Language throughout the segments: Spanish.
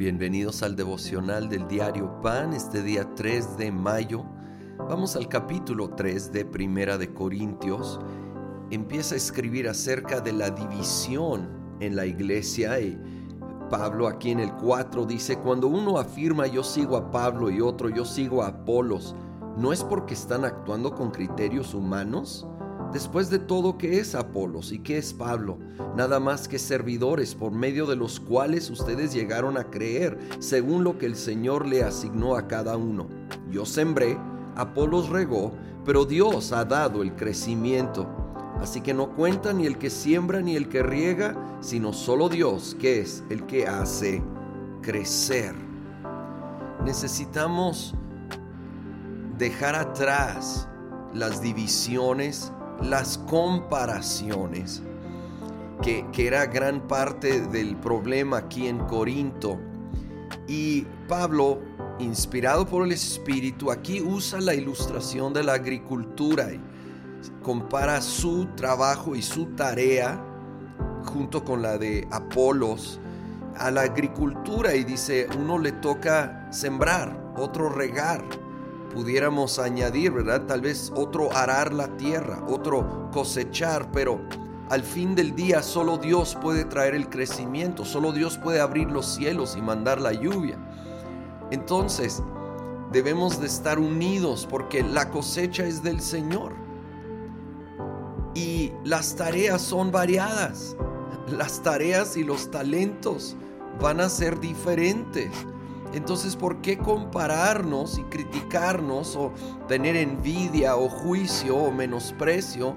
Bienvenidos al devocional del diario Pan, este día 3 de mayo. Vamos al capítulo 3 de Primera de Corintios. Empieza a escribir acerca de la división en la iglesia y Pablo aquí en el 4 dice, cuando uno afirma yo sigo a Pablo y otro yo sigo a Apolos, ¿no es porque están actuando con criterios humanos? Después de todo, ¿qué es Apolos y qué es Pablo? Nada más que servidores por medio de los cuales ustedes llegaron a creer, según lo que el Señor le asignó a cada uno. Yo sembré, Apolos regó, pero Dios ha dado el crecimiento. Así que no cuenta ni el que siembra ni el que riega, sino solo Dios, que es el que hace crecer. Necesitamos dejar atrás las divisiones, las comparaciones, que, era gran parte del problema aquí en Corinto. Y Pablo, inspirado por el Espíritu, aquí usa la ilustración de la agricultura y compara su trabajo y su tarea junto con la de Apolos a la agricultura y dice, uno le toca sembrar, otro regar, pudiéramos añadir, ¿verdad? Tal vez otro arar la tierra, otro cosechar, pero al fin del día solo Dios puede traer el crecimiento, solo Dios puede abrir los cielos y mandar la lluvia. Entonces, debemos de estar unidos porque la cosecha es del Señor. Y las tareas son variadas. Las tareas y los talentos van a ser diferentes. Entonces, ¿por qué compararnos y criticarnos o tener envidia o juicio o menosprecio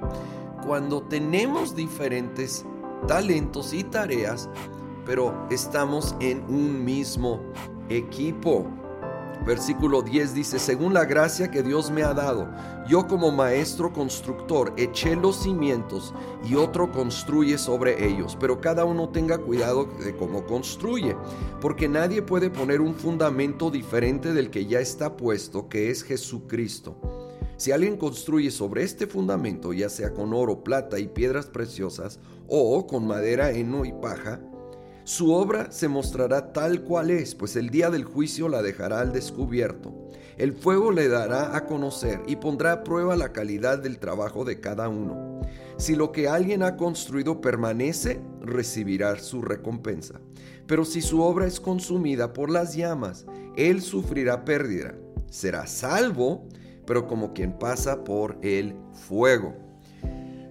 cuando tenemos diferentes talentos y tareas, pero estamos en un mismo equipo? Versículo 10 dice, según la gracia que Dios me ha dado, yo como maestro constructor eché los cimientos y otro construye sobre ellos, pero cada uno tenga cuidado de cómo construye, porque nadie puede poner un fundamento diferente del que ya está puesto, que es Jesucristo. Si alguien construye sobre este fundamento, ya sea con oro, plata y piedras preciosas, o con madera, heno y paja, su obra se mostrará tal cual es, pues el día del juicio la dejará al descubierto. El fuego le dará a conocer y pondrá a prueba la calidad del trabajo de cada uno. Si lo que alguien ha construido permanece, recibirá su recompensa. Pero si su obra es consumida por las llamas, él sufrirá pérdida. Será salvo, pero como quien pasa por el fuego.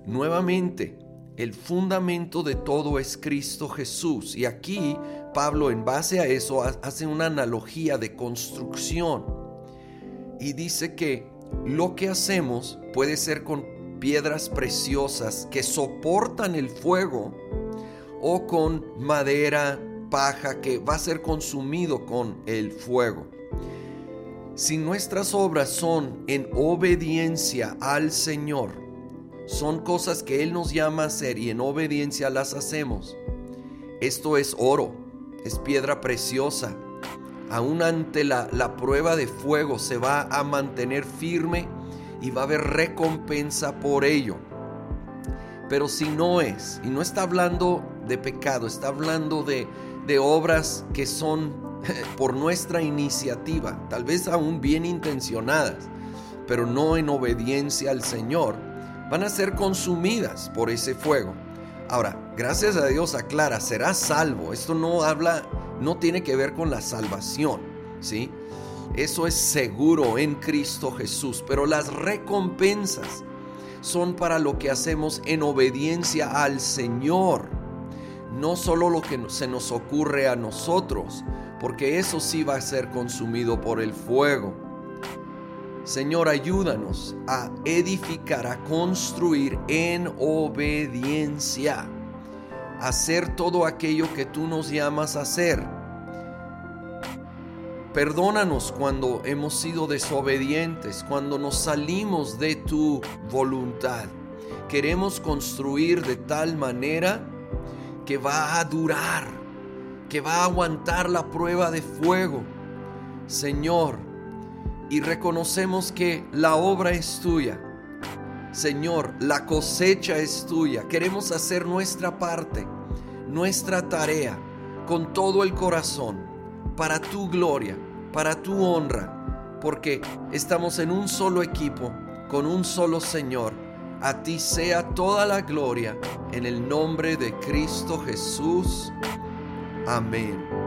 Nuevamente, el fundamento de todo es Cristo Jesús. Y aquí Pablo en base a eso hace una analogía de construcción. Y dice que lo que hacemos puede ser con piedras preciosas que soportan el fuego o con madera, paja que va a ser consumido con el fuego. Si nuestras obras son en obediencia al Señor, son cosas que Él nos llama a hacer y en obediencia las hacemos. Esto es oro, es piedra preciosa. Aún ante la, la prueba de fuego se va a mantener firme y va a haber recompensa por ello. Pero si no es, y no está hablando de pecado, está hablando de, de obras que son por nuestra iniciativa, tal vez aún bien intencionadas, pero no en obediencia al Señor, van a ser consumidas por ese fuego. Ahora, gracias a Dios aclara, será salvo. Esto no habla, no tiene que ver con la salvación, ¿sí? Eso es seguro en Cristo Jesús, pero las recompensas son para lo que hacemos en obediencia al Señor. No solo lo que se nos ocurre a nosotros, porque eso sí va a ser consumido por el fuego. Señor, ayúdanos a edificar, a construir en obediencia, hacer todo aquello que tú nos llamas a hacer. Perdónanos cuando hemos sido desobedientes, cuando nos salimos de tu voluntad. Queremos construir de tal manera que va a durar, que va a aguantar la prueba de fuego. Señor, y reconocemos que la obra es tuya. Señor, la cosecha es tuya. Queremos hacer nuestra parte, nuestra tarea, con todo el corazón, para tu gloria, para tu honra, porque estamos en un solo equipo, con un solo Señor. A ti sea toda la gloria en el nombre de Cristo Jesús. Amén.